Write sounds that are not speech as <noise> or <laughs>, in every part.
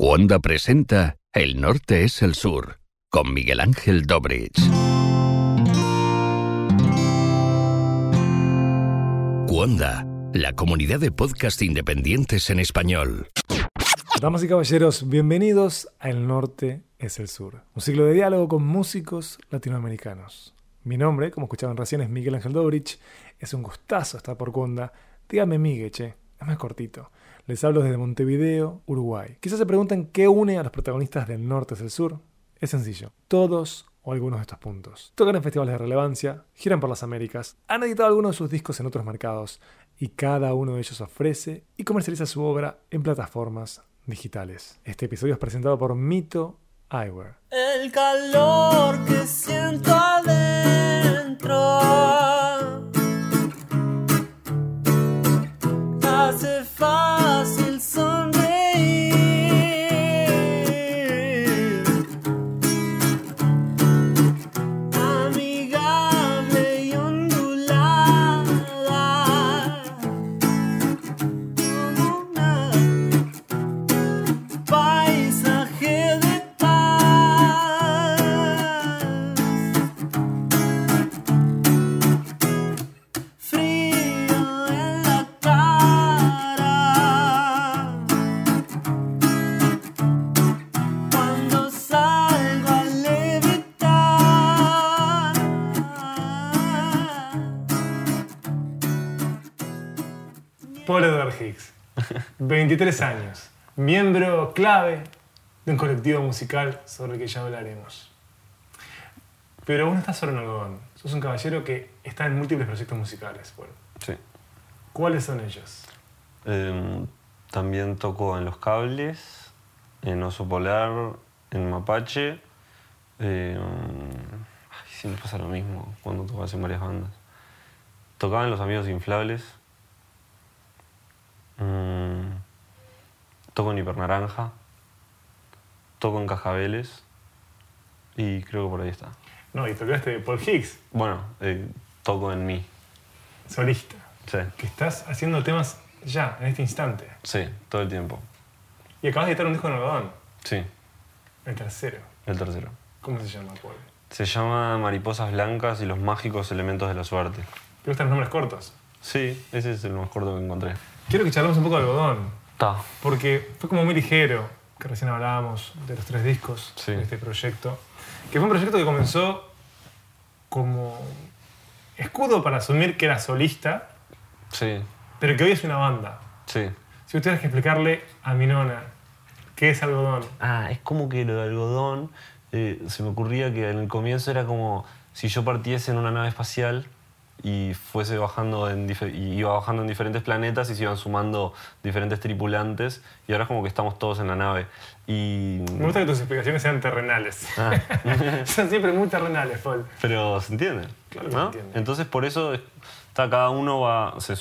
Wanda presenta El norte es el sur, con Miguel Ángel Dobrich. Wanda, la comunidad de podcast independientes en español. Damas y caballeros, bienvenidos a El Norte es el Sur, un ciclo de diálogo con músicos latinoamericanos. Mi nombre, como escuchaban recién, es Miguel Ángel Dobrich. Es un gustazo estar por Wanda. Dígame Miguel, che, es más cortito. Les hablo desde Montevideo, Uruguay. Quizás se preguntan qué une a los protagonistas del norte y del sur. Es sencillo. Todos o algunos de estos puntos. Tocan en festivales de relevancia, giran por las Américas, han editado algunos de sus discos en otros mercados y cada uno de ellos ofrece y comercializa su obra en plataformas digitales. Este episodio es presentado por Mito Eyewear. El calor que siento adentro Edward Hicks, 23 años, miembro clave de un colectivo musical sobre el que ya hablaremos. Pero vos no estás solo en algodón, sos un caballero que está en múltiples proyectos musicales. Sí. ¿Cuáles son ellos? Em, también toco en Los Cables, en Oso Polar, en Mapache. em, ay, siempre pasa lo mismo cuando tocas en varias bandas. Tocaba en Los Amigos Inflables. Mm, toco en Hipernaranja. Toco en Cajabeles. Y creo que por ahí está. No, y tocaste Paul Hicks, Bueno, eh, toco en mí. solista, Sí, que estás haciendo temas ya, en este instante. sí, todo el tiempo. Y acabas de editar un disco en algodón, Sí, el tercero. el tercero. ¿Cómo se llama, Paul? Se llama Mariposas Blancas y los mágicos elementos de la suerte. ¿Te gustan los nombres cortos? Sí, ese es el más corto que encontré. Quiero que charlemos un poco de algodón. Ta. Porque fue como muy ligero, que recién hablábamos de los tres discos Sí. de este proyecto. Que fue un proyecto que comenzó como escudo para asumir que era solista, Sí, pero que hoy es una banda. sí. Si tú tuvieras que explicarle a mi nona qué es algodón, Ah, es como que lo de algodón, eh, se me ocurría que en el comienzo era como si yo partiese en una nave espacial y fuese bajando en y iba bajando en diferentes planetas y se iban sumando diferentes tripulantes y ahora es como que estamos todos en la nave. Y... me gusta que tus explicaciones sean terrenales. Ah. <laughs> Son siempre muy terrenales, Paul. Pero se entiende. Claro que ¿no? se entiende. Entonces por eso es- está, cada uno va, se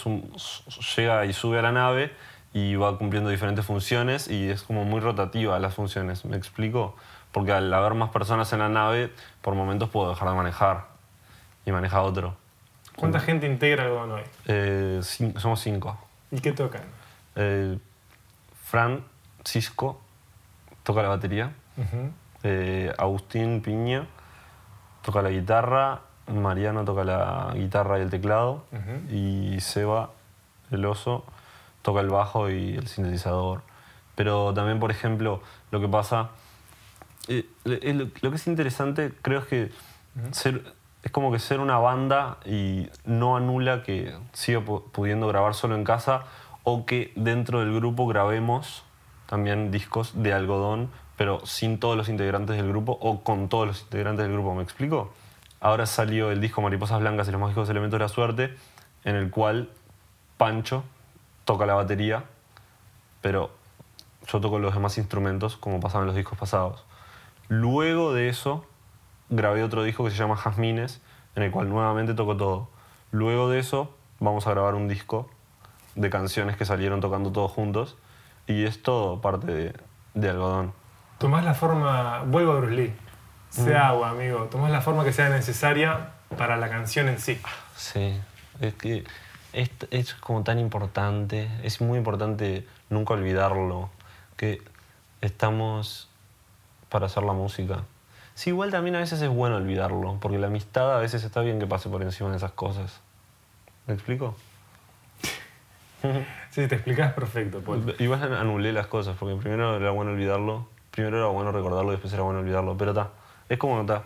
llega y sube a la nave y va cumpliendo diferentes funciones y es como muy rotativa las funciones. ¿Me explico? Porque al haber más personas en la nave, por momentos puedo dejar de manejar y maneja otro. ¿Cuánta gente integra algodón hoy? Eh, somos cinco. ¿Y qué tocan? Eh, Fran Cisco toca la batería. Eh, Agustín Piña toca la guitarra, Mariano toca la guitarra y el teclado, y Seba, el oso, toca el bajo y el sintetizador. Pero también, por ejemplo, lo que pasa, eh, lo, lo que es interesante creo es que ser, es como que ser una banda y no anula que siga pu- pudiendo grabar solo en casa o que dentro del grupo grabemos también discos de algodón, pero sin todos los integrantes del grupo o con todos los integrantes del grupo. ¿Me explico? Ahora salió el disco Mariposas Blancas y los mágicos elementos de la suerte, en el cual Pancho toca la batería, pero yo toco los demás instrumentos como pasaba en los discos pasados. Luego de eso, grabé otro disco que se llama Jazmines, en el cual nuevamente toco todo. Luego de eso, vamos a grabar un disco de canciones que salieron tocando todos juntos, y es todo parte de, de algodón. Tomás la forma, vuelvo a Bruce Lee, sea agua, amigo, tomás la forma que sea necesaria para la canción en sí. Sí, es que es, es como tan importante, es muy importante nunca olvidarlo, que estamos para hacer la música. Sí, igual también a veces es bueno olvidarlo, porque la amistad a veces está bien que pase por encima de esas cosas. ¿Me explico? <laughs> Sí, te explicas perfecto, Paul. Igual anulé las cosas, porque primero era bueno olvidarlo, primero era bueno recordarlo y después era bueno olvidarlo, pero está, es como está,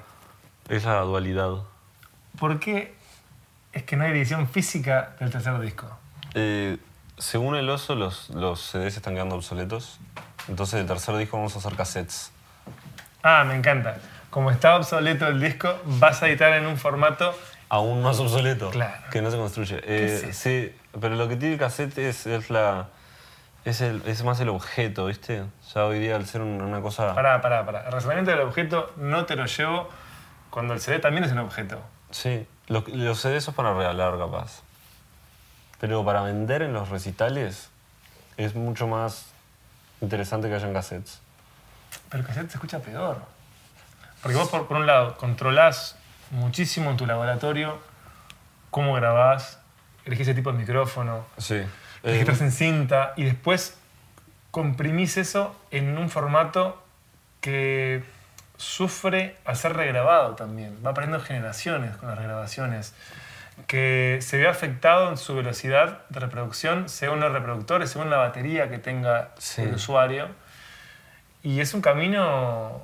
esa dualidad. ¿Por qué es que no hay edición física del tercer disco? Eh, según el oso, los, los CDs están quedando obsoletos, entonces el tercer disco vamos a hacer cassettes. Ah, me encanta. Como está obsoleto el disco, vas a editar en un formato. Aún más obsoleto, Claro. que no se construye. Eh, es sí, pero lo que tiene el cassette es, es la... Es, el, es más el objeto, ¿viste? Ya hoy día al ser un- una cosa... Pará, pará, pará. El razonamiento del objeto no te lo llevo cuando el CD también es un objeto. Sí, los, los CDs son para regalar, capaz. Pero para vender en los recitales es mucho más interesante que hayan cassettes. Pero el cassette se escucha peor. Porque vos, por, por un lado, controlás muchísimo en tu laboratorio cómo grabás, elegís ese tipo de micrófono, Sí. registras en cinta y después comprimís eso en un formato que sufre a ser regrabado también. Va perdiendo generaciones con las regrabaciones. Que se ve afectado en su velocidad de reproducción según los reproductores, según la batería que tenga Sí. el usuario. Y es un camino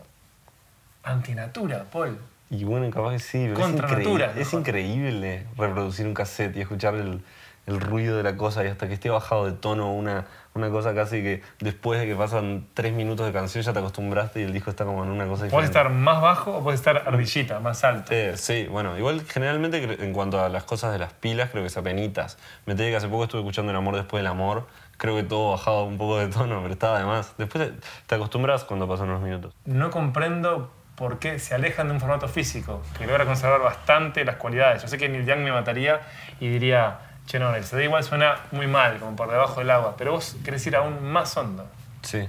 antinatura, Paul. Y bueno, capaz que sí, pero es, Contra increíble, natura, es increíble reproducir un cassette y escuchar el, el ruido de la cosa y hasta que esté bajado de tono una, una cosa casi que después de que pasan tres minutos de canción ya te acostumbraste y el disco está como en una cosa diferente. Puedes estar más bajo o puedes estar ardillita, más alto. Eh, sí, bueno, igual generalmente en cuanto a las cosas de las pilas, creo que es apenitas. Me enteré que hace poco estuve escuchando El amor después del amor. Creo que todo bajado un poco de tono, pero estaba de más. Después te acostumbras cuando pasan unos minutos. no comprendo por qué se alejan de un formato físico, que logra conservar bastante las cualidades. Yo sé que Neil Young me mataría y diría, che, no, el CD igual suena muy mal, como por debajo del agua, pero vos querés ir aún más hondo. Sí.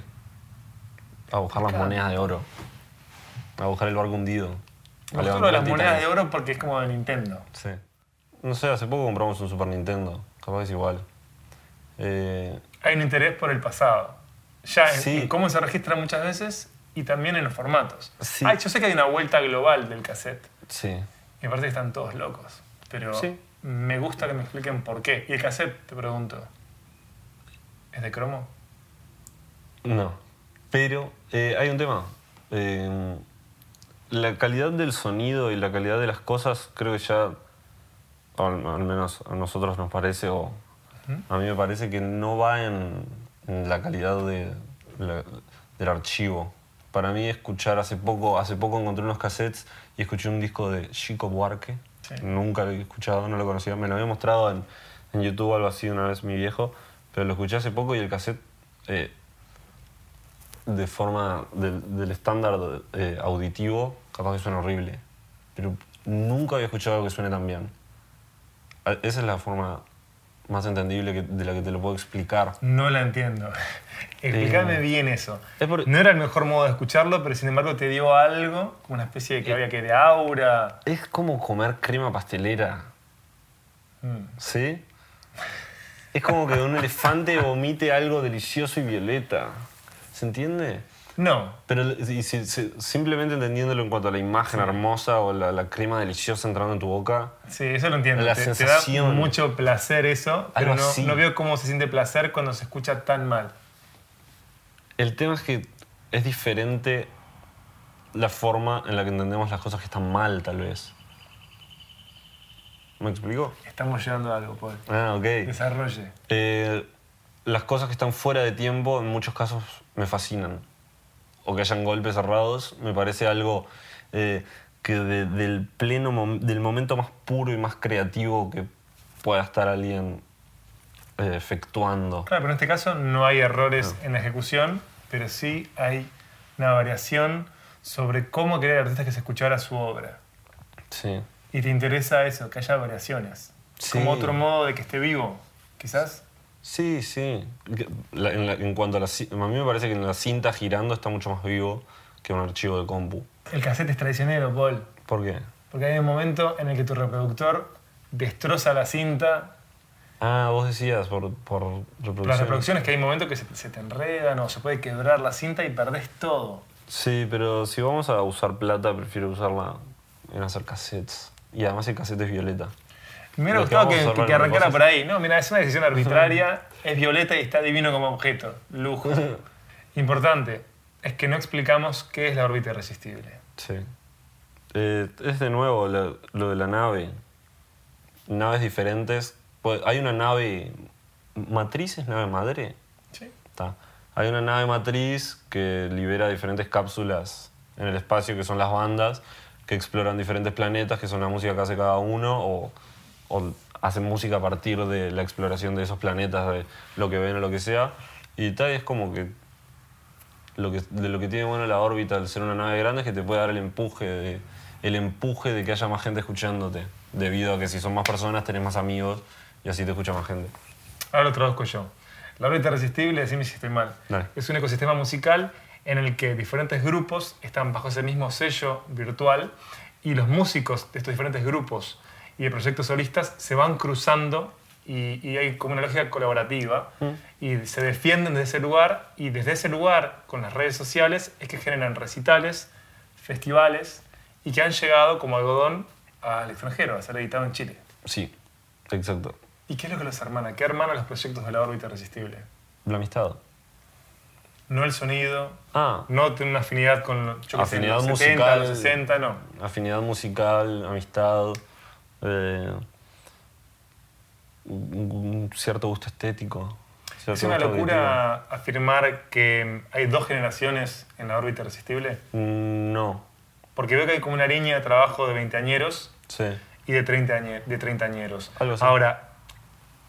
A buscar las monedas de oro. A buscar el barco hundido. A las monedas de oro porque es como de Nintendo. Sí. No sé, hace poco compramos un Super Nintendo. Capaz es igual. Eh, Hay un interés por el pasado. Ya Sí. en cómo se registra muchas veces y también en los formatos. Sí. Ay, yo sé que hay una vuelta global del cassette. sí. Parece que están todos locos. Pero Sí. me gusta que me expliquen por qué. Y el cassette, te pregunto, ¿es de cromo? No. Pero eh, hay un tema. Eh, la calidad del sonido y la calidad de las cosas, creo que ya, al, al menos a nosotros nos parece, o a mí me parece que no va en, en la calidad de, la- del archivo. Para mí escuchar hace poco, hace poco encontré unos cassettes y escuché un disco de Chico Buarque. Sí. Nunca lo había escuchado, no lo conocía. Me lo había mostrado en, en YouTube algo así una vez mi viejo, pero lo escuché hace poco y el cassette eh, de forma del, del estándar eh, auditivo, capaz que suena horrible. Pero nunca había escuchado algo que suene tan bien. Esa es la forma más entendible que- de la que te lo puedo explicar. No la entiendo. <laughs> Explícame Eh, bien eso. es por- No era el mejor modo de escucharlo, pero sin embargo te dio algo, como una especie de que había que de aura. Es como comer crema pastelera, Mm. ¿sí? Es como que un elefante vomite algo delicioso y violeta. ¿Se entiende? No, Pero y si- si- simplemente entendiéndolo en cuanto a la imagen hermosa o la, la crema deliciosa entrando en tu boca, sí, eso lo entiendo. La te, te da sensación. mucho placer eso, pero no, así. no veo cómo se siente placer cuando se escucha tan mal. El tema es que es diferente la forma en la que entendemos las cosas que están mal, tal vez. ¿Me explico? Estamos llegando a algo, Paul. Ah, ok. Desarrolle. Eh, las cosas que están fuera de tiempo en muchos casos me fascinan. O que hayan golpes cerrados, me parece algo eh, que de- del pleno mom- del momento más puro y más creativo que pueda estar alguien eh, efectuando. Claro, pero en este caso no hay errores en la ejecución, pero sí hay una variación sobre cómo quería el artista que se escuchara su obra. Sí. Y te interesa eso, que haya variaciones. Sí. Como otro modo de que esté vivo, quizás. Sí, sí. La- en, la- en cuanto a la a mí me parece que en la cinta girando está mucho más vivo que un archivo de compu. El cassette es traicionero, Paul. ¿Por qué? Porque hay un momento en el que tu reproductor destroza la cinta Ah, vos decías por, por reproducción. Las reproducciones que hay momentos que se, se te enredan o se puede quebrar la cinta y perdés todo. Sí, pero si vamos a usar plata, prefiero usarla en hacer cassettes. Y además el cassette es violeta. Me hubiera que gustado que, arrancara por ahí. No, mira, es una decisión <laughs> arbitraria, es violeta y está divino como objeto. Lujo. <laughs> Importante, es que no explicamos qué es la órbita irresistible. Sí. Eh, es de nuevo lo, lo de la nave. Naves diferentes. Pues, hay una nave matriz, ¿es nave madre? ¿Sí? Está. Hay una nave matriz que libera diferentes cápsulas en el espacio, que son las bandas, que exploran diferentes planetas, que son la música que hace cada uno, o, o hacen música a partir de la exploración de esos planetas, de lo que ven o lo que sea. Y tal, es como que lo que, de lo que tiene bueno la órbita al ser una nave grande es que te puede dar el empuje de, el empuje de que haya más gente escuchándote, debido a que si son más personas tenés más amigos y así te escucha más gente. Ahora lo traduzco yo. La órbita irresistible, decime si estoy mal, Dale. es un ecosistema musical en el que diferentes grupos están bajo ese mismo sello virtual y los músicos de estos diferentes grupos y de proyectos solistas se van cruzando y, y hay como una lógica colaborativa y se defienden desde ese lugar y desde ese lugar con las redes sociales es que generan recitales, festivales y que han llegado como algodón al extranjero a ser editado en Chile. Sí, exacto. ¿Y qué es lo que los hermana? ¿Qué hermana los proyectos de la órbita irresistible? La amistad. No el sonido, Ah, no tener una afinidad con yo qué sé, Afinidad los 70, musical. los 60, no. afinidad musical, amistad, eh, un, cierto gusto estético. Es una gusto locura afirmar que hay dos generaciones en la órbita irresistible. Mm, No, porque veo que hay como una línea de trabajo de 20 añeros sí. y de 30, añe- de 30 añeros. Algo así. Ahora,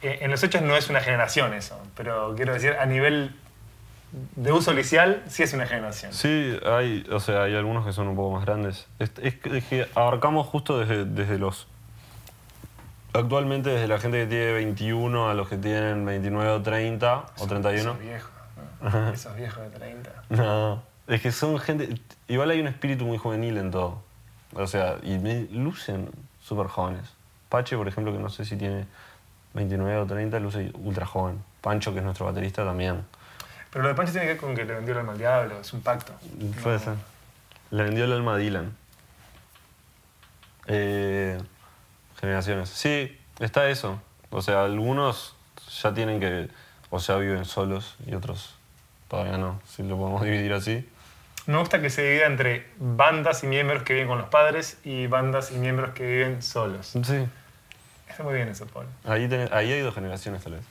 eh, en los hechos no es una generación eso, pero quiero decir, a nivel de uso licial, sí es una generación. Sí, hay, o sea, hay algunos que son un poco más grandes. Es, es que abarcamos justo desde, desde los... Actualmente desde la gente que tiene 21 a los que tienen 29 o 30 o 31. Esos viejos, ¿no? Esos viejos de 30. <laughs> No, es que son gente... Igual hay un espíritu muy juvenil en todo. O sea, y me lucen súper jóvenes. Pache, por ejemplo, que no sé si tiene 29 o 30, luce ultra joven. Pancho, que es nuestro baterista, también. Pero lo de Pancho tiene que ver con que le vendió el alma al diablo, es un pacto. Puede ser. Le vendió el alma a Dylan. Eh, generaciones. Sí, está eso. O sea, algunos ya tienen que. O sea, viven solos y otros todavía no, si lo podemos <laughs> dividir así. Me gusta que se divida entre bandas y miembros que viven con los padres y bandas y miembros que viven solos. Sí. Está muy bien eso, Paul. Ahí, tenés- ahí hay dos generaciones, tal vez.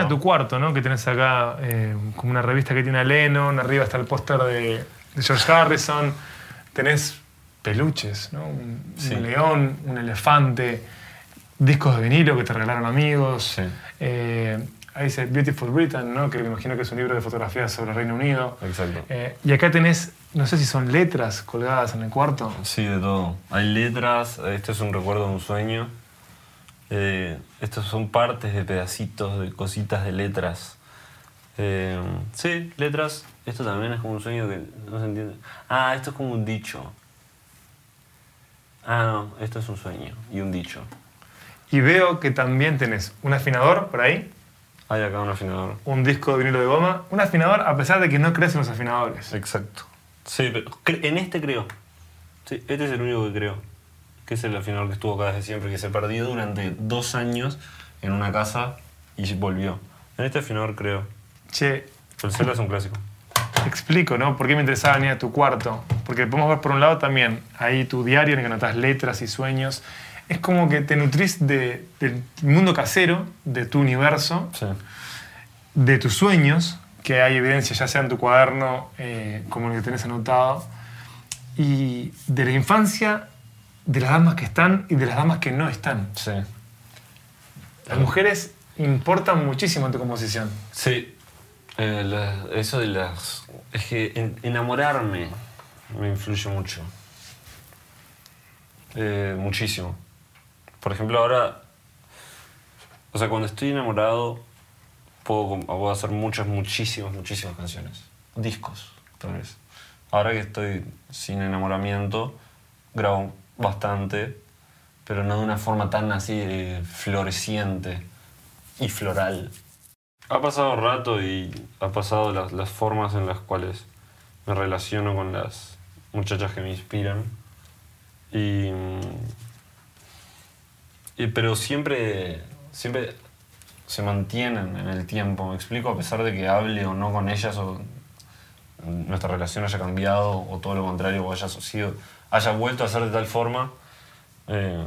A tu cuarto, ¿no? Que tenés acá eh, como una revista que tiene a Lennon, arriba está el póster de, de George Harrison, tenés peluches, ¿no? Un, Sí. un león, un elefante, discos de vinilo que te regalaron amigos. Sí. Eh, ahí dice Beautiful Britain, ¿no? Que me imagino que es un libro de fotografías sobre el Reino Unido. Exacto. Eh, y acá tenés, no sé si son letras colgadas en el cuarto. Sí, de todo. Hay letras, este es un recuerdo de un sueño. Eh, estos son partes de pedacitos, de cositas de letras. Eh, sí, letras. Esto también es como un sueño que no se entiende. Ah, esto es como un dicho. Ah, no, esto es un sueño y un dicho. Y veo que también tenés un afinador por ahí. Hay acá un afinador. un disco de vinilo de goma, un afinador a pesar de que no crees en los afinadores. Exacto. Sí, pero en este creo. Sí, este es el único que creo. Que es el afinador que estuvo acá desde siempre, que se perdió durante dos años en una casa y volvió. En este afinador creo. Che, El cello es un clásico. te explico, ¿no? ¿Por qué me interesaba venir a tu cuarto? Porque podemos ver por un lado también ahí tu diario en el que anotas letras y sueños. Es como que te nutrís de- del mundo casero, de tu universo, Sí. de tus sueños, que hay evidencia ya sea en tu cuaderno eh, como el que tenés anotado, y de la infancia, de las damas que están y de las damas que no están. Sí. Las mujeres importan muchísimo en tu composición. Sí. Eh, la- eso de las. Es que en- enamorarme me influye mucho. Eh, muchísimo. Por ejemplo, ahora. O sea, cuando estoy enamorado, puedo, puedo hacer muchas, muchísimas, muchísimas canciones. Discos, tal vez. Ahora que estoy sin enamoramiento, grabo bastante, pero no de una forma tan así floreciente y floral. Ha pasado rato y ha pasado las, las formas en las cuales me relaciono con las muchachas que me inspiran. Mm, y- pero siempre, siempre se mantienen en el tiempo, me explico, a pesar de que hable o no con ellas o nuestra relación haya cambiado o todo lo contrario, o haya, sido, haya vuelto a ser de tal forma, eh,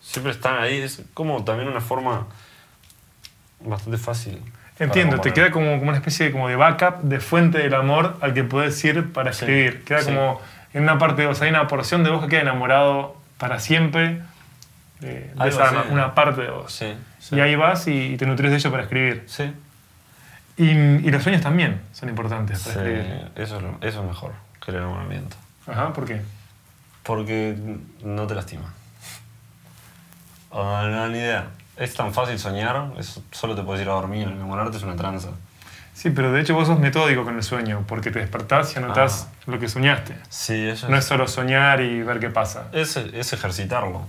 siempre están ahí. Es como también una forma bastante fácil. Entiendo, te queda como, como una especie de, como de backup, de fuente del amor al que puedes ir para Sí, escribir. Queda sí. como en una parte de vos, hay una porción de vos que queda enamorado para siempre eh, de una parte de vos. Y ahí vas y, y te nutres de ello para escribir. Sí, Y, y los sueños también son importantes para sí, escribir. eso, es lo- eso es mejor que el enamoramiento. Ajá, ¿por qué? Porque no te lastima. Ah, no, ni idea. Es tan fácil soñar, es- solo te puedes ir a dormir. Enamorarte es una tranza. Sí, pero de hecho vos sos metódico con el sueño, porque te despertás y anotás lo que soñaste. Sí, eso No es solo soñar y ver qué pasa. es, es ejercitarlo.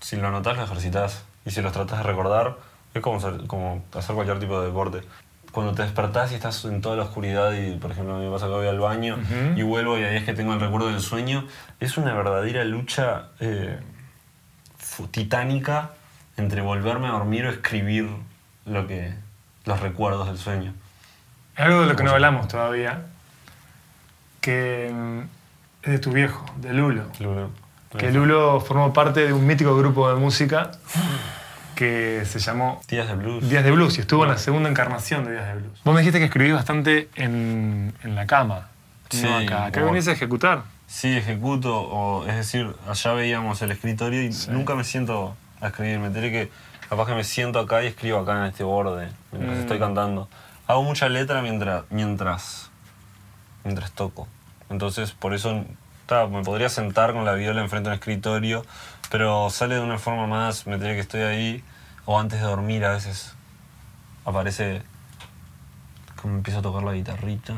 Si lo anotás, lo ejercitas. Y si los tratás de recordar, es como, como hacer cualquier tipo de deporte. Cuando te despertás y estás en toda la oscuridad y, por ejemplo, me pasa que voy al baño y vuelvo y ahí es que tengo el recuerdo del sueño, es una verdadera lucha eh, titánica entre volverme a dormir o escribir lo que, los recuerdos del sueño. Es algo de lo que no ¿Cómo se hablamos todavía, que mm, es de tu viejo, de Lulo. Lulo. Que Lulo formó parte de un mítico grupo de música que se llamó Días de blues. Días de Blues y estuvo en la segunda encarnación de Días de Blues. Vos me dijiste que escribís bastante en, en la cama. Sí, no acá. Acá o- venís a ejecutar. Sí, ejecuto, o, es decir, allá veíamos el escritorio y nunca me siento a escribir. Me enteré que capaz que me siento acá y escribo acá en este borde mientras Mm. estoy cantando. Hago mucha letra mientras, mientras, mientras toco. Entonces, por eso ta, me podría sentar con la viola enfrente de un escritorio, pero sale de una forma más, me enteré que estoy ahí, o antes de dormir a veces aparece como empiezo a tocar la guitarrita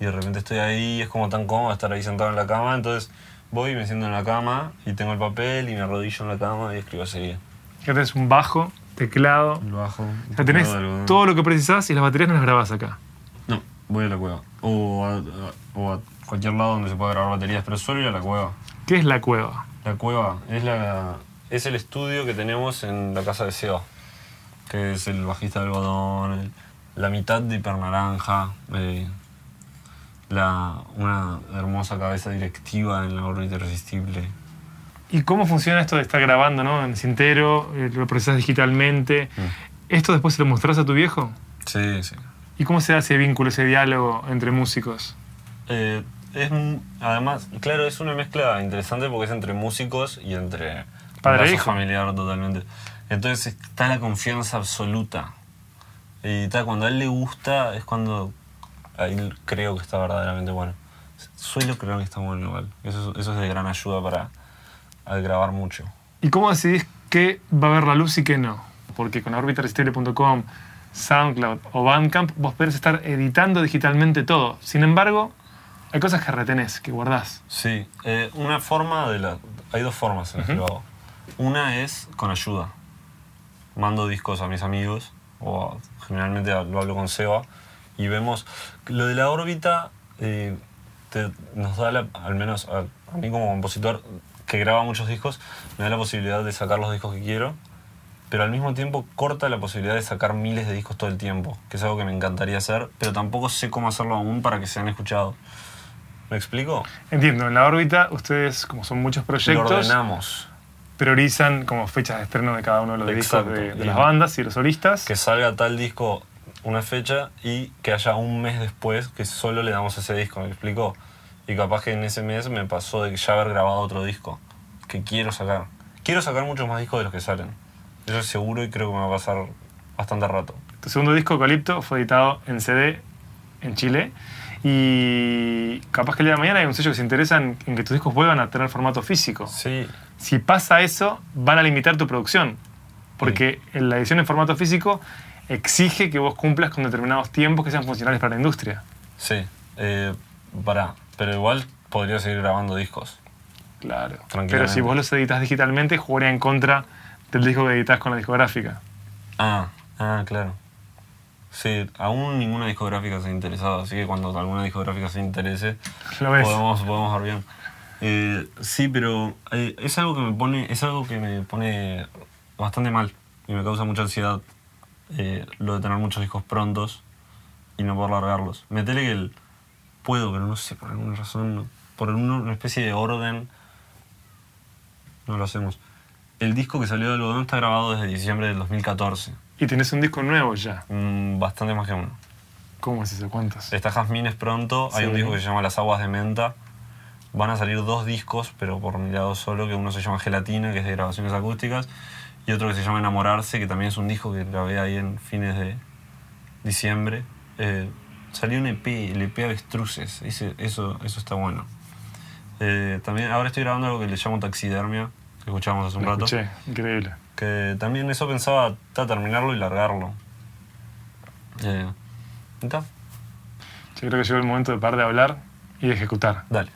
y de repente estoy ahí, es como tan cómodo estar ahí sentado en la cama, entonces voy y me siento en la cama y tengo el papel y me arrodillo en la cama y escribo así. Acá tenés un bajo, teclado. El bajo. O sea, tenés todo lo que precisás y las baterías no las grabás acá. No, voy a la cueva. O a, a- o a cualquier lado donde se pueda grabar baterías, pero suelo ir a la cueva. ¿Qué es la cueva? La cueva es, la, es el estudio que tenemos en la casa de Seba, que es el bajista de algodón, el- la mitad de hipernaranja, eh, la, una hermosa cabeza directiva en la órbita irresistible. ¿Y cómo funciona esto de estar grabando ¿no? en Cintero? eh, Lo procesás digitalmente. Mm. ¿Esto después se lo mostrás a tu viejo? Sí, sí. ¿Y cómo se da ese vínculo, ese diálogo entre músicos? Eh, es, además, claro, es una mezcla interesante porque es entre músicos y entre Padre e hijo. familiar totalmente. Entonces está la confianza absoluta. Y está, cuando a él le gusta es cuando ahí creo que está verdaderamente bueno. Suelo creer que está bueno igual. Eso, eso es de gran ayuda para al grabar mucho. ¿Y cómo decidís qué va a ver la luz y qué no? Porque con orbitaresistible.com, SoundCloud o Bandcamp vos podés estar editando digitalmente todo. Sin embargo, hay cosas que retenés, que guardás. Sí, eh, una forma de la... Hay dos formas en las que lo hago. Una es con ayuda. Mando discos a mis amigos o generalmente lo hablo con Seba, y vemos lo de la órbita eh, te- nos da, la- al menos a, a mí como compositor que graba muchos discos, me da la posibilidad de sacar los discos que quiero, pero al mismo tiempo corta la posibilidad de sacar miles de discos todo el tiempo, que es algo que me encantaría hacer, pero tampoco sé cómo hacerlo aún para que sean escuchados. ¿Me explico? Entiendo, en la órbita ustedes, como son muchos Lo proyectos, ordenamos. priorizan como fechas de estreno de cada uno de los Exacto. discos de, de las bandas y los solistas. que salga tal disco una fecha y que haya un mes después que solo le damos ese disco, ¿me explico? Y capaz que en ese mes me pasó de ya haber grabado otro disco que quiero sacar. Quiero sacar muchos más discos de los que salen. Eso es seguro y creo que me va a pasar bastante rato. Tu segundo disco, Eucalipto, fue editado en CD en Chile. Y capaz que el día de mañana hay un sello que se interesa en, en que tus discos vuelvan a tener formato físico. Sí, Si pasa eso, van a limitar tu producción. Porque en la edición en formato físico exige que vos cumplas con determinados tiempos que sean funcionales para la industria. sí. Eh, pará, pero igual podría seguir grabando discos. Claro. Pero si vos los editas digitalmente, jugaría en contra del disco que editas con la discográfica. Ah, ah, claro. Sí, aún ninguna discográfica se ha interesado, así que cuando alguna discográfica se interese, Lo ves. podemos, podemos ver bien. Eh, sí, pero eh, es algo que me pone, es algo que me pone bastante mal y me causa mucha ansiedad eh, lo de tener muchos discos prontos y no poder largarlos. Metele que el, puedo, pero no sé, por alguna razón, por una especie de orden, no lo hacemos. El disco que salió de Algodón está grabado desde diciembre del 2014. Y tenés un disco nuevo ya. Mm, bastante más que uno. ¿Cómo es eso? ¿Cuántos? Está Jazmines pronto, hay un Sí. disco que se llama Las Aguas de Menta. Van a salir dos discos, pero por mi lado solo, que uno se llama Gelatina, que es de grabaciones acústicas, y otro que se llama Enamorarse, que también es un disco que grabé ahí en fines de diciembre. Eh, salió un EP, el EP Avestruces, eso, eso está bueno. Eh, también ahora estoy grabando algo que le llamo Taxidermia, que escuchábamos hace un Lo rato. escuché, increíble. Que también eso pensaba ta, terminarlo y largarlo. Eh, ¿y ta? Yo creo que llegó el momento de parar de hablar y de ejecutar. Dale.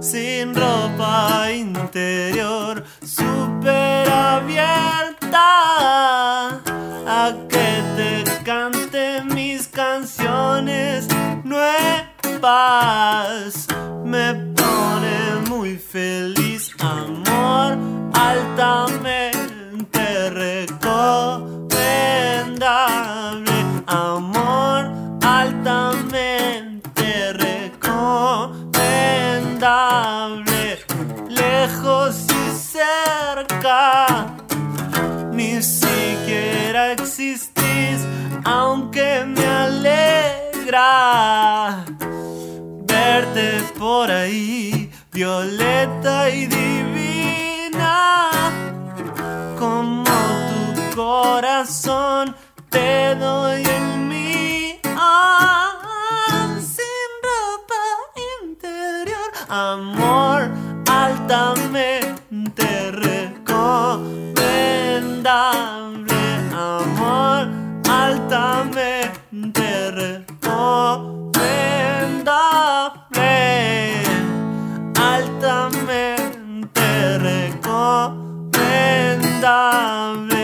Sin ropa interior, super abierta, a que te cante mis canciones nuevas. Me lejos y cerca. Ni siquiera existís, aunque me alegra verte por ahí, violeta y divina, como tu corazón te doy el amor altamente recomendable, amor altamente recomendable, altamente recomendable,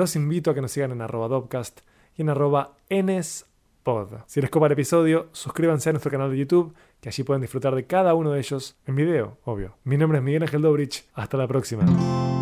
los invito a que nos sigan en arroba Dopcast y en arroba NSPod. Si les copa el episodio, suscríbanse a nuestro canal de YouTube, que allí pueden disfrutar de cada uno de ellos en video, obvio. Mi nombre es Miguel Ángel Dobrich. Hasta la próxima.